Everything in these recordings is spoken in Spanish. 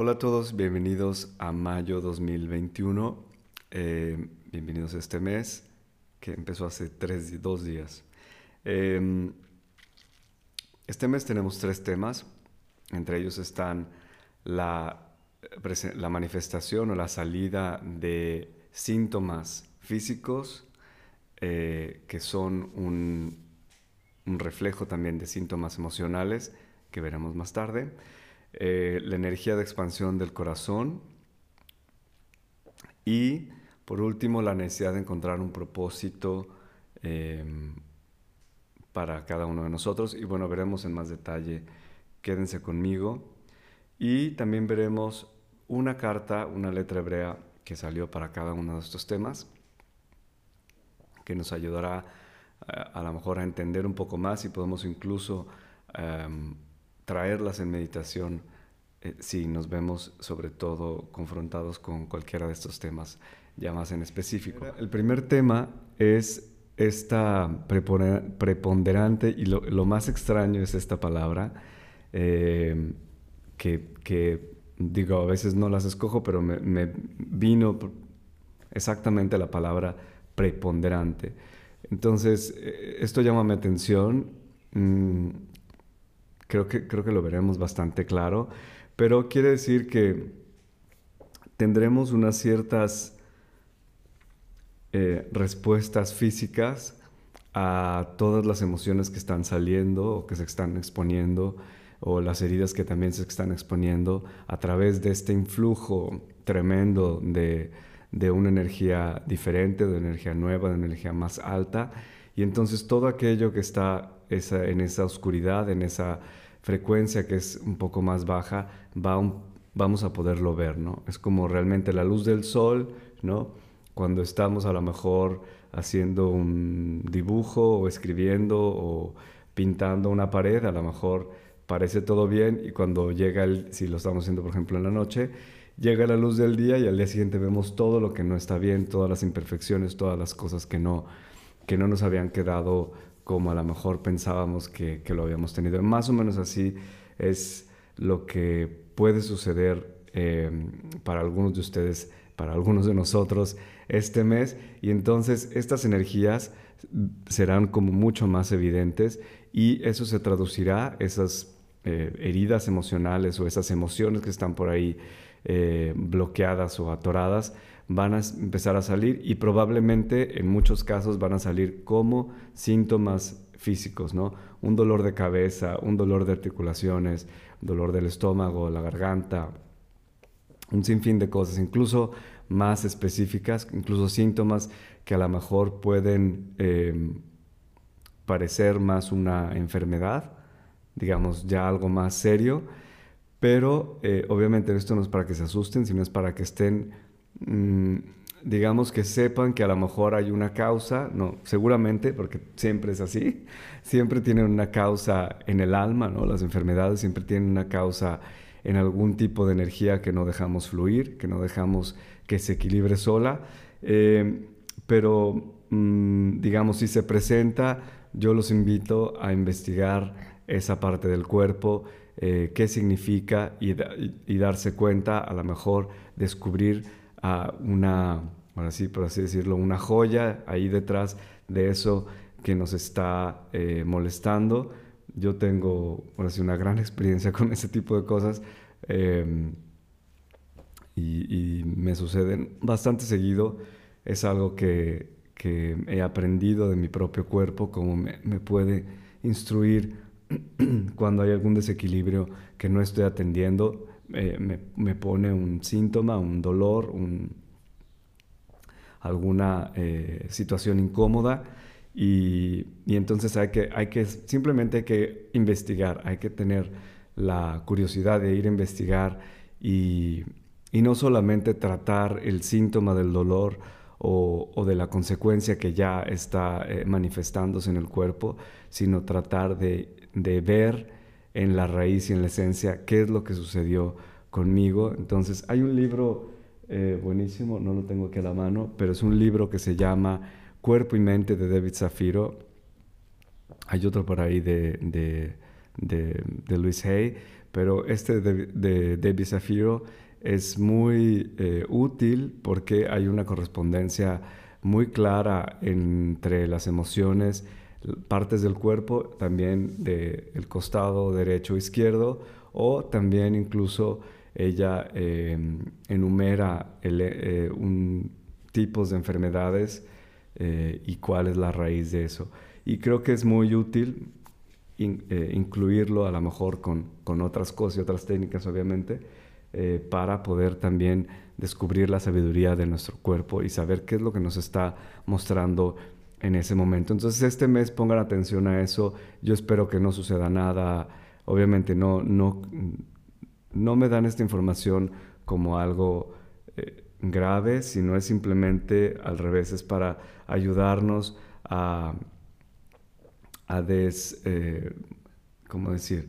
Hola a todos, bienvenidos a mayo 2021. Eh, bienvenidos a este mes que empezó hace tres, dos días. Em, este mes tenemos tres temas. Entre ellos están la, manifestación o la salida de síntomas físicos eh, que son un reflejo también de síntomas emocionales que veremos más tarde eh, la energía de expansión del corazón y por último la necesidad de encontrar un propósito em, para cada uno de nosotros. Y bueno veremos en más detalle. Quédense conmigo. Y también veremos una carta una letra hebrea que salió para cada uno de estos temas que nos ayudará a, eh, a lo mejor a entender un poco más y podemos incluso em, traerlas en meditación eh, si nos vemos sobre todo confrontados con cualquiera de estos temas ya más en específico. El primer tema es esta preponderante y lo, más extraño es esta palabra eh, que, digo a veces no las escojo pero me, vino exactamente la palabra preponderante. Entonces, eh, esto llama mi atención. Creo que, creo que lo veremos bastante claro, pero quiere decir que tendremos unas ciertas eh, respuestas físicas a todas las emociones que están saliendo o que se están exponiendo o las heridas que también se están exponiendo a través de este influjo tremendo de, de una energía diferente, de energía nueva, de energía más alta. Y entonces todo aquello que está en esa oscuridad, en esa frecuencia que es un poco más baja, va vamos a poderlo ver, ¿no? Es como realmente la luz del sol, ¿no? Cuando estamos a lo mejor haciendo un dibujo o escribiendo o pintando una pared, a lo mejor parece todo bien y cuando llega el, si lo estamos haciendo por ejemplo en la noche, llega la luz del día y al día siguiente vemos todo lo que no está bien, todas las imperfecciones, todas las cosas que no, que no nos habían quedado como a lo mejor pensábamos que, lo habíamos tenido. Más o menos así es lo que puede suceder eh, para algunos de ustedes, para algunos de nosotros este mes. Y entonces estas energías serán como mucho más evidentes y eso se traducirá, esas eh, heridas emocionales o esas emociones que están por ahí eh, bloqueadas o atoradas, van a empezar a salir y probablemente en muchos casos van a salir como síntomas físicos, ¿no? Un dolor de cabeza, un dolor de articulaciones, dolor del estómago, la garganta, un sinfín de cosas, incluso más específicas, incluso síntomas que a lo mejor pueden em, parecer más una enfermedad, digamos ya algo más serio, pero eh, obviamente esto no es para que se asusten, sino es para que estén Mm, digamos que sepan que a lo mejor hay una causa, no, seguramente, porque siempre es así, siempre tienen una causa en el alma, ¿no? Las enfermedades siempre tienen una causa en algún tipo de energía que no dejamos fluir, que no dejamos que se equilibre sola, eh, pero mm, digamos, si se presenta, yo los invito a investigar esa parte del cuerpo, eh, qué significa y, y darse cuenta, a lo mejor descubrir a una, por así decirlo, una joya ahí detrás de eso que nos está eh, molestando. Yo tengo, ahora sí, una gran experiencia con ese tipo de cosas em, y, me suceden bastante seguido. Es algo que, que, he aprendido de mi propio cuerpo, cómo me puede instruir cuando hay algún desequilibrio que no estoy atendiendo me, pone un síntoma, un dolor, alguna eh, situación incómoda. Y, entonces hay que, hay que, simplemente hay que investigar, hay que tener la curiosidad de ir a investigar y, no solamente tratar el síntoma del dolor o, de la consecuencia que ya está eh, manifestándose en el cuerpo, sino tratar de ver en la raíz y en la esencia qué es lo que sucedió conmigo. Entonces hay un libro eh, buenísimo, no lo tengo aquí a la mano, pero es un libro que se llama Cuerpo y Mente de David Zafiro. Hay otro por ahí de, de, de, Luis Hay, pero este de, de Debbie Zafiro es muy eh, útil porque hay una correspondencia muy clara entre las emociones, partes del cuerpo, también del costado derecho o izquierdo, o también incluso ella em, enumera eh, un, tipos de enfermedades eh, y cuál es la raíz de eso. Y creo que es muy útil incluirlo a lo mejor con, con otras cosas y otras técnicas, obviamente, eh, para poder también descubrir la sabiduría de nuestro cuerpo y saber qué es lo que nos está mostrando en ese momento. Entonces este mes pongan atención a eso. Yo espero que no suceda nada. Obviamente no, no, no me dan esta información como algo eh, grave, sino es simplemente al revés, es para ayudarnos a, a des, eh, ¿cómo decir?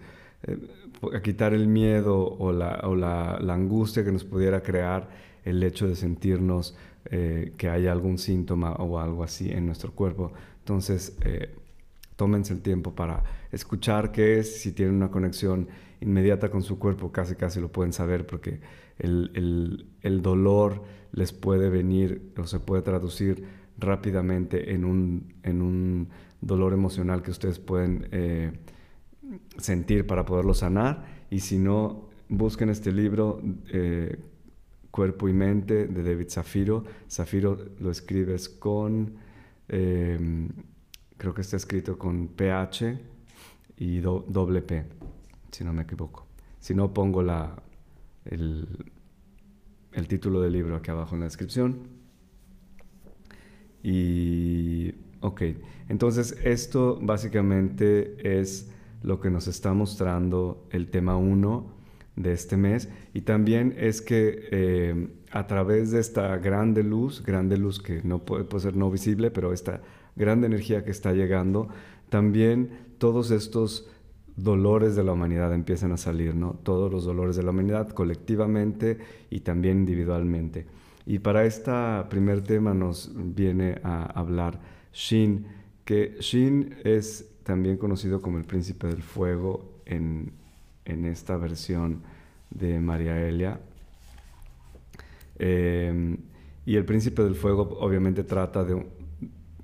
a quitar el miedo o, la, o la, angustia que nos pudiera crear el hecho de sentirnos eh, que hay algún síntoma o algo así en nuestro cuerpo. Entonces, eh, tómense el tiempo para escuchar qué es, si tienen una conexión inmediata con su cuerpo, casi casi lo pueden saber porque el, el, el dolor les puede venir o se puede traducir rápidamente en un, en un dolor emocional que ustedes pueden... Eh, sentir para poderlo sanar. Y si no, busquen este libro, eh, Cuerpo y Mente, de David Zafiro. Zafiro lo escribes con, em, creo que está escrito con PH y doble P, si no me equivoco. Si no, pongo la, el, el título del libro aquí abajo en la descripción. Y, ok, entonces esto básicamente es lo que nos está mostrando el tema 1 de este mes y también es que eh, a través de esta grande luz, grande luz que no puede, ser no visible, pero esta grande energía que está llegando, también todos estos dolores de la humanidad empiezan a salir, ¿no? Todos los dolores de la humanidad colectivamente y también individualmente. Y para este primer tema nos viene a hablar Shin, que Shin es también conocido como el príncipe del fuego en, esta versión de María Elia. Eh, y el príncipe del fuego obviamente trata de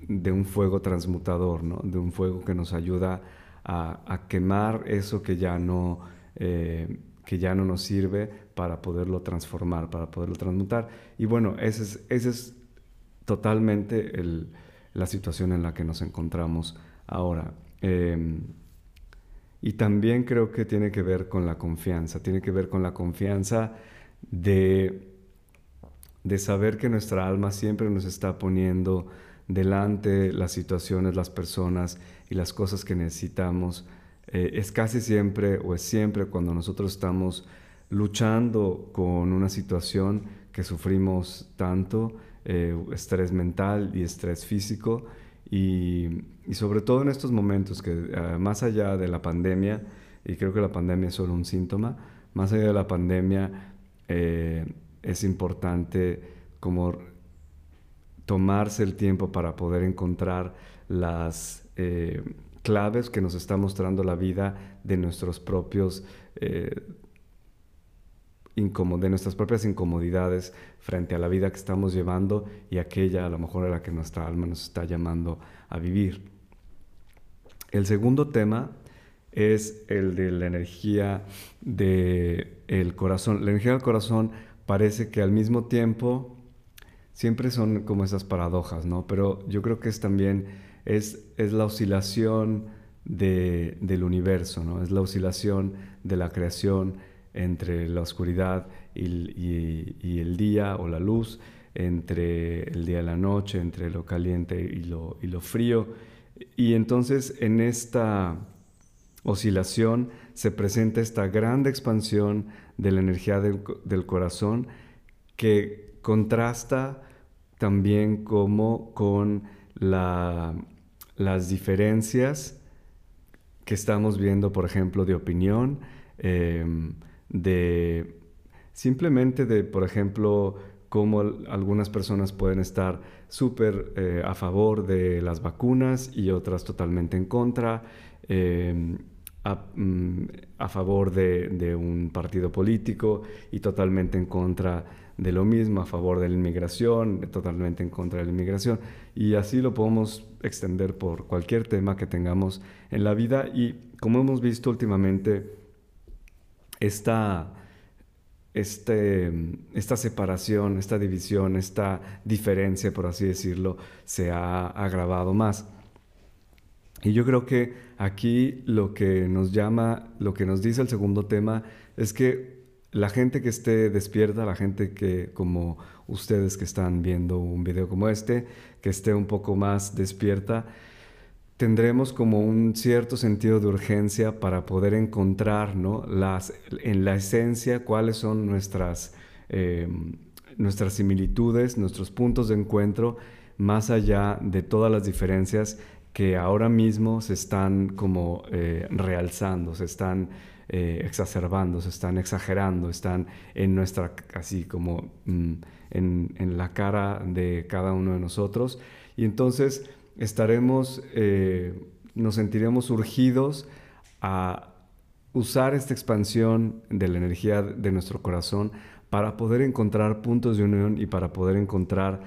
un, fuego transmutador, de un fuego que nos ayuda a, quemar eso que ya, no, eh, que ya no nos sirve para poderlo transformar, para poderlo transmutar. Y bueno, esa es, ese es totalmente la situación en la que nos encontramos ahora. Em, y también creo que tiene que ver con la confianza, tiene que ver con la confianza de, de saber que nuestra alma siempre nos está poniendo delante las situaciones, las personas y las cosas que necesitamos. Eh, es casi siempre o es siempre cuando nosotros estamos luchando con una situación que sufrimos tanto, eh, estrés mental y estrés físico, y, sobre todo en estos momentos que eh, más allá de la pandemia, y creo que la pandemia es solo un síntoma, más allá de la pandemia eh, es importante como tomarse el tiempo para poder encontrar las eh, claves que nos está mostrando la vida de nuestros propios de nuestras propias incomodidades frente a la vida que estamos llevando y aquella a lo mejor a la que nuestra alma nos está llamando a vivir. El segundo tema es el de la energía del corazón. La energía del corazón parece que al mismo tiempo siempre son como esas paradojas, ¿no? Pero yo creo que es también es, es la oscilación del universo, ¿no? Es la oscilación de la creación entre la oscuridad y, el día o la luz, entre el día y la noche, entre lo caliente y lo, y lo frío. Y entonces en esta oscilación se presenta esta gran expansión de la energía del, corazón que contrasta también como con las diferencias que estamos viendo, por ejemplo, de opinión, em, de simplemente de, por ejemplo, cómo algunas personas pueden estar súper eh, a favor de las vacunas y otras totalmente en contra. Em, mm, a, favor de, de, un partido político y totalmente en contra de lo mismo, a favor de la inmigración, totalmente en contra de la inmigración. Y así lo podemos extender por cualquier tema que tengamos en la vida. Y como hemos visto últimamente, esta, este, esta separación, esta división, esta diferencia, por así decirlo, se ha agravado más. Y yo creo que aquí lo que nos llama, lo que nos dice el segundo tema es que la gente que esté despierta, la gente que como ustedes que están viendo un video como este, que esté un poco más despierta, tendremos como un cierto sentido de urgencia para poder encontrar ¿no? Las, en la esencia cuáles son nuestras, em, nuestras similitudes, nuestros puntos de encuentro, más allá de todas las diferencias que ahora mismo se están como eh, realzando, se están eh, exacerbando, se están exagerando, están en nuestra, así como mm, en, la cara de cada uno de nosotros. Y entonces estaremos, eh, nos sentiremos urgidos a usar esta expansión de la energía de nuestro corazón para poder encontrar puntos de unión y para poder encontrar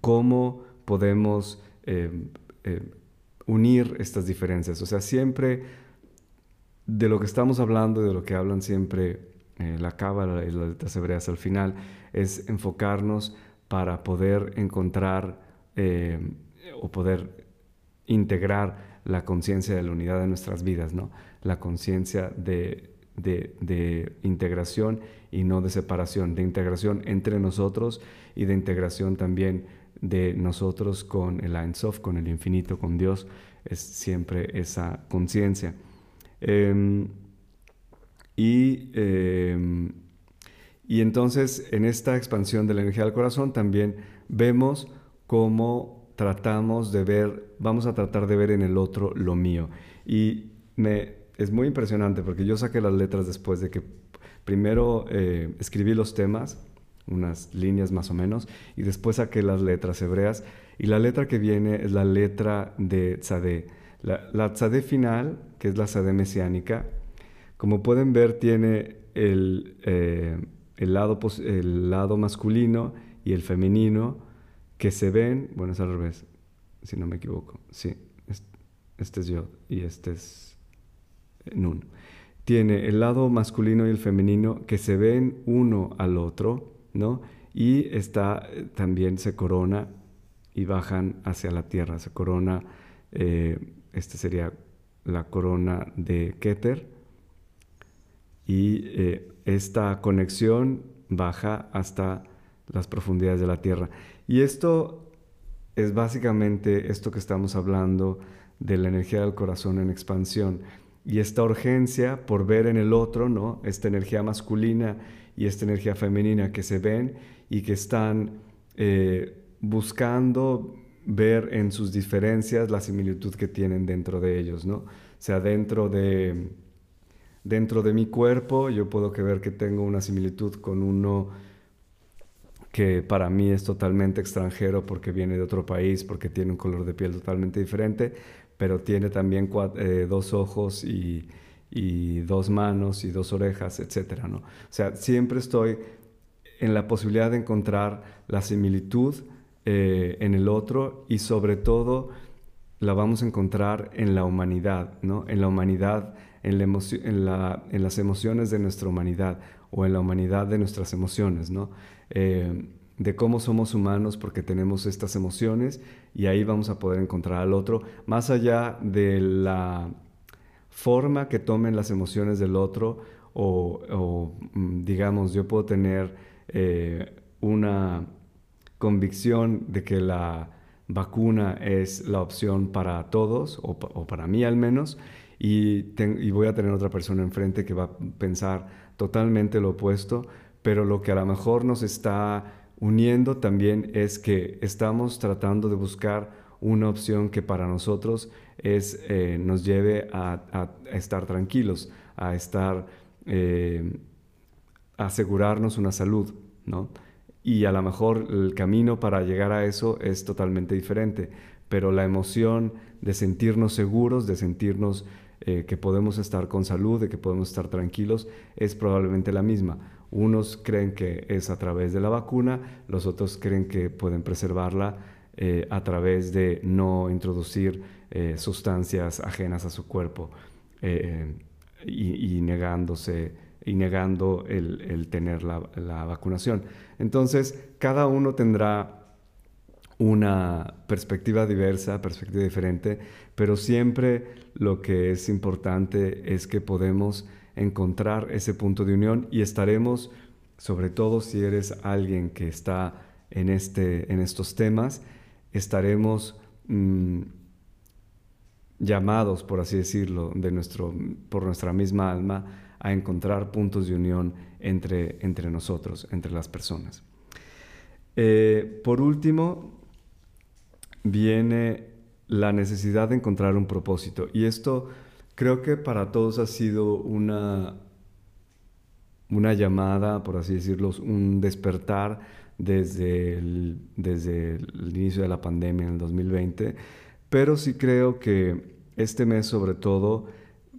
cómo podemos unir estas diferencias. O sea, siempre de lo que estamos hablando de lo que hablan siempre eh, la cábala y las letras hebreas al final es enfocarnos para poder encontrar eh, o poder integrar la conciencia de la unidad de nuestras vidas, ¿no? La conciencia de, integración y no de separación, de integración entre nosotros y de integración también de nosotros con el Ein Sof, con el infinito, con Dios, es siempre esa conciencia. Em, y, em, y entonces en esta expansión de la energía del corazón también vemos cómo tratamos de ver, vamos a tratar de ver en el otro lo mío. Y me, es muy impresionante porque yo saqué las letras después de que primero eh, escribí los temas, unas líneas más o menos, y después saqué las letras hebreas. Y la letra que viene es la letra de Tzadeh la, la tzadé final, que es la tzadé mesiánica, como pueden ver, tiene el, eh, el, lado, el lado masculino y el femenino que se ven, bueno, es al revés, si no me equivoco. Sí, este es yo y este es Nun. Tiene el lado masculino y el femenino que se ven uno al otro, ¿no? Y está, eh, también se corona y bajan hacia la tierra, se corona eh, esta sería la corona de Keter. Y eh, esta conexión baja hasta las profundidades de la Tierra. Y esto es básicamente esto que estamos hablando de la energía del corazón en expansión. Y esta urgencia por ver en el otro, ¿no? Esta energía masculina y esta energía femenina que se ven y que están eh, buscando ver en sus diferencias la similitud que tienen dentro de ellos, ¿no? O sea, dentro de, dentro de mi cuerpo yo puedo que ver que tengo una similitud con uno que para mí es totalmente extranjero porque viene de otro país, porque tiene un color de piel totalmente diferente, pero tiene también eh, dos ojos y, y, dos manos y dos orejas, etc. ¿no? O sea, siempre estoy en la posibilidad de encontrar la similitud eh, en el otro y sobre todo la vamos a encontrar en la humanidad, ¿no? En la humanidad, en, las emociones de nuestra humanidad o en la humanidad de nuestras emociones, ¿no? Eh, de cómo somos humanos porque tenemos estas emociones y ahí vamos a poder encontrar al otro, más allá de la forma que tomen las emociones del otro o, mm, digamos, yo puedo tener eh, una convicción de que la vacuna es la opción para todos, o, para mí al menos, y, voy a tener otra persona enfrente que va a pensar totalmente lo opuesto, pero lo que a lo mejor nos está uniendo también es que estamos tratando de buscar una opción que para nosotros es, eh, nos lleve a, estar tranquilos, a estar, eh, asegurarnos una salud, ¿no? y a lo mejor el camino para llegar a eso es totalmente diferente, pero la emoción de sentirnos seguros, de sentirnos eh, que podemos estar con salud, de que podemos estar tranquilos, es probablemente la misma. Unos creen que es a través de la vacuna, los otros creen que pueden preservarla eh, a través de no introducir eh, sustancias ajenas a su cuerpo y, negándose y negando el, tener la, vacunación. Entonces, cada uno tendrá una perspectiva diversa, perspectiva diferente, pero siempre lo que es importante es que podemos encontrar ese punto de unión y estaremos, sobre todo si eres alguien que está en, este, en estos temas, estaremos mm, llamados, por así decirlo, de nuestro, por nuestra misma alma a encontrar puntos de unión entre, entre nosotros, entre las personas. Eh, por último, viene la necesidad de encontrar un propósito. Y esto creo que para todos ha sido una, una llamada, por así decirlo, un despertar desde el, desde el inicio de la pandemia en el 2020. Pero sí creo que este mes sobre todo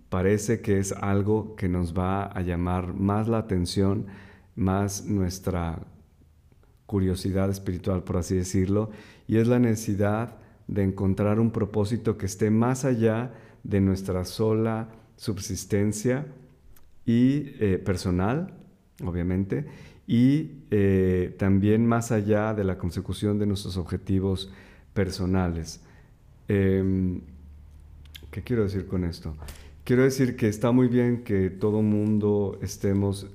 parece que es algo que nos va a llamar más la atención, más nuestra curiosidad espiritual, por así decirlo, y es la necesidad de encontrar un propósito que esté más allá de nuestra sola subsistencia y eh, personal, obviamente, y eh, también más allá de la consecución de nuestros objetivos personales. Em, ¿Qué quiero decir con esto? Quiero decir que está muy bien que todo mundo estemos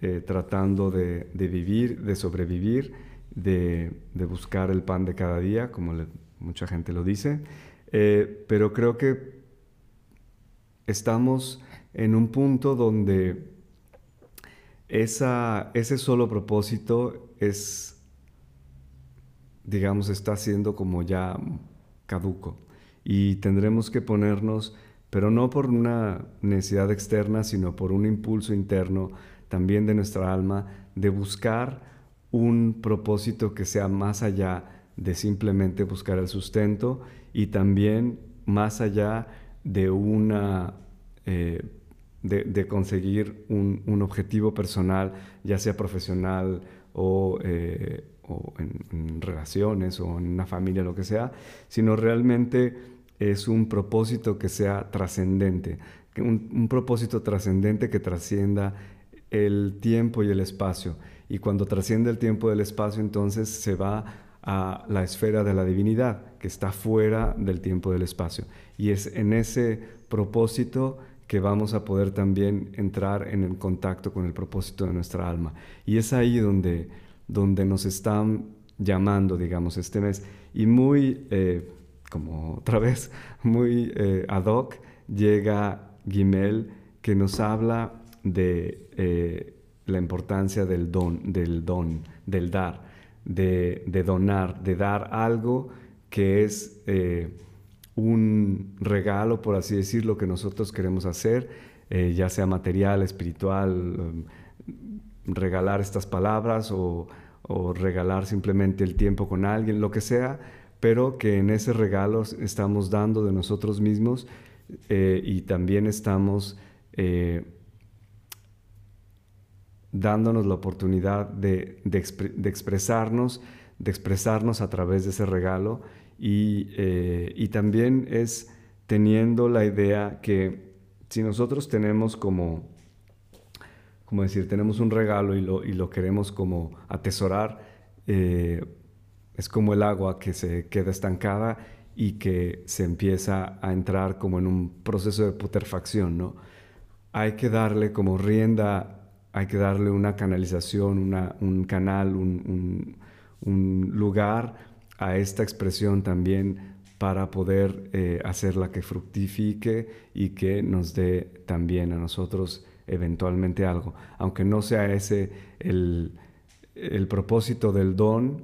eh, tratando de, vivir, de sobrevivir, de, buscar el pan de cada día, como mucha gente lo dice, pero creo que estamos en un punto donde ese solo propósito es, digamos, está siendo como ya caduco y tendremos que ponernos, pero no por una necesidad externa, sino por un impulso interno también de nuestra alma, de buscar un propósito que sea más allá de simplemente buscar el sustento y también más allá de una eh, de, conseguir un, objetivo personal, ya sea profesional o, eh, en, relaciones o en una familia, lo que sea, sino realmente es un propósito que sea trascendente, un, un propósito trascendente que trascienda el tiempo y el espacio. Y cuando trasciende el tiempo y el espacio, entonces se va a la esfera de la divinidad, que está fuera del tiempo y del espacio. Y es en ese propósito que vamos a poder también entrar en el contacto con el propósito de nuestra alma. Y es ahí donde, donde nos están llamando, digamos, este mes. Y muy, eh, como otra vez, muy eh, ad hoc, llega Gimel, que nos habla de eh, la importancia del don, del don, del dar, de, donar, de dar algo que es eh, un regalo, por así decirlo, que nosotros queremos hacer, eh, ya sea material, espiritual, regalar estas palabras o, regalar simplemente el tiempo con alguien, lo que sea, pero que en ese regalo estamos dando de nosotros mismos y también estamos dándonos la oportunidad de, expresarnos, de expresarnos a través de ese regalo eh, y, también es teniendo la idea que si nosotros tenemos como, como decir, tenemos un regalo y lo, y lo queremos como atesorar, eh, es como el agua que se queda estancada y que se empieza a entrar como en un proceso de putrefacción, ¿no? Hay que darle como rienda hay que darle una canalización, un canal, un, lugar a esta expresión también para poder eh, hacerla que fructifique y que nos dé también a nosotros eventualmente algo. Aunque no sea ese el, propósito del don,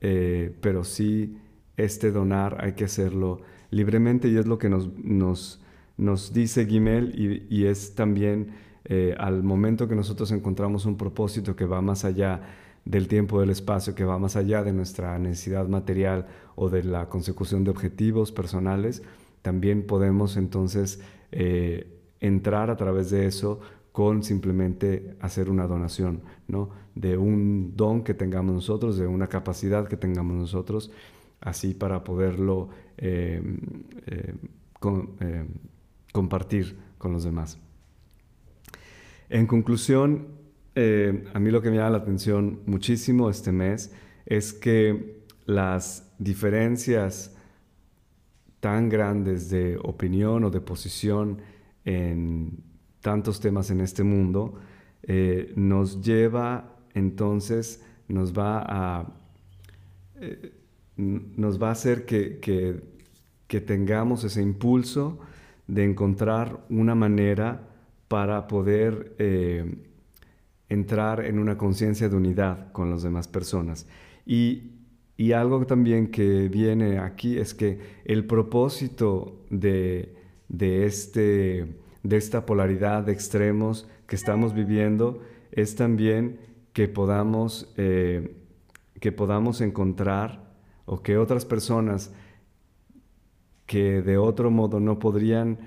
eh, pero sí este donar hay que hacerlo libremente y es lo que nos, nos, dice Gimel y, y es también eh, al momento que nosotros encontramos un propósito que va más allá del tiempo, del espacio, que va más allá de nuestra necesidad material o de la consecución de objetivos personales, también podemos entonces entrar a través de eso con simplemente hacer una donación, ¿no? De un don que tengamos nosotros, de una capacidad que tengamos nosotros, así para poderlo eh, eh, eh, compartir con los demás. En conclusión, a mí lo que me llama la atención muchísimo este mes es que las diferencias tan grandes de opinión o de posición en tantos temas en este mundo, eh, nos lleva entonces, nos va a, eh, nos va a hacer que, que, tengamos ese impulso de encontrar una manera para poder eh, entrar en una conciencia de unidad con las demás personas. Y, y algo también que viene aquí es que el propósito de, de este de esta polaridad de extremos que estamos viviendo es también que podamos, eh, que podamos encontrar o que otras personas que de otro modo no podrían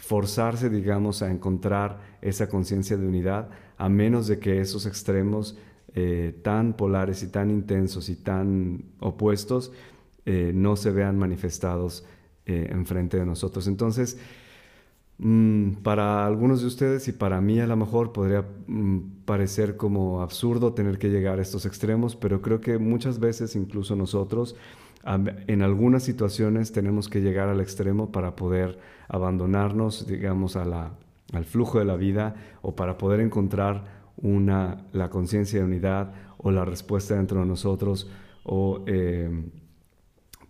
forzarse, digamos, a encontrar esa conciencia de unidad, a menos de que esos extremos eh, tan polares y tan intensos y tan opuestos eh, no se vean manifestados enfrente de nosotros. Entonces, Mm, para algunos de ustedes y para mí a lo mejor podría mm, parecer como absurdo tener que llegar a estos extremos, pero creo que muchas veces incluso nosotros en algunas situaciones tenemos que llegar al extremo para poder abandonarnos, digamos, al flujo de la vida o para poder encontrar una, la conciencia de unidad o la respuesta dentro de nosotros o eh,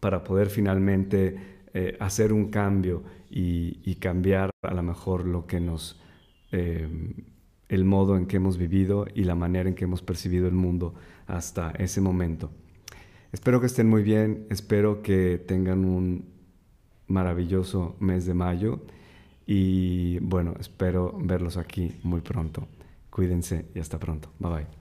para poder finalmente eh, hacer un cambio y, cambiar a lo mejor lo que nos, eh, el modo en que hemos vivido y la manera en que hemos percibido el mundo hasta ese momento. Espero que estén muy bien, espero que tengan un maravilloso mes de mayo y bueno, espero verlos aquí muy pronto. Cuídense y hasta pronto. Bye bye.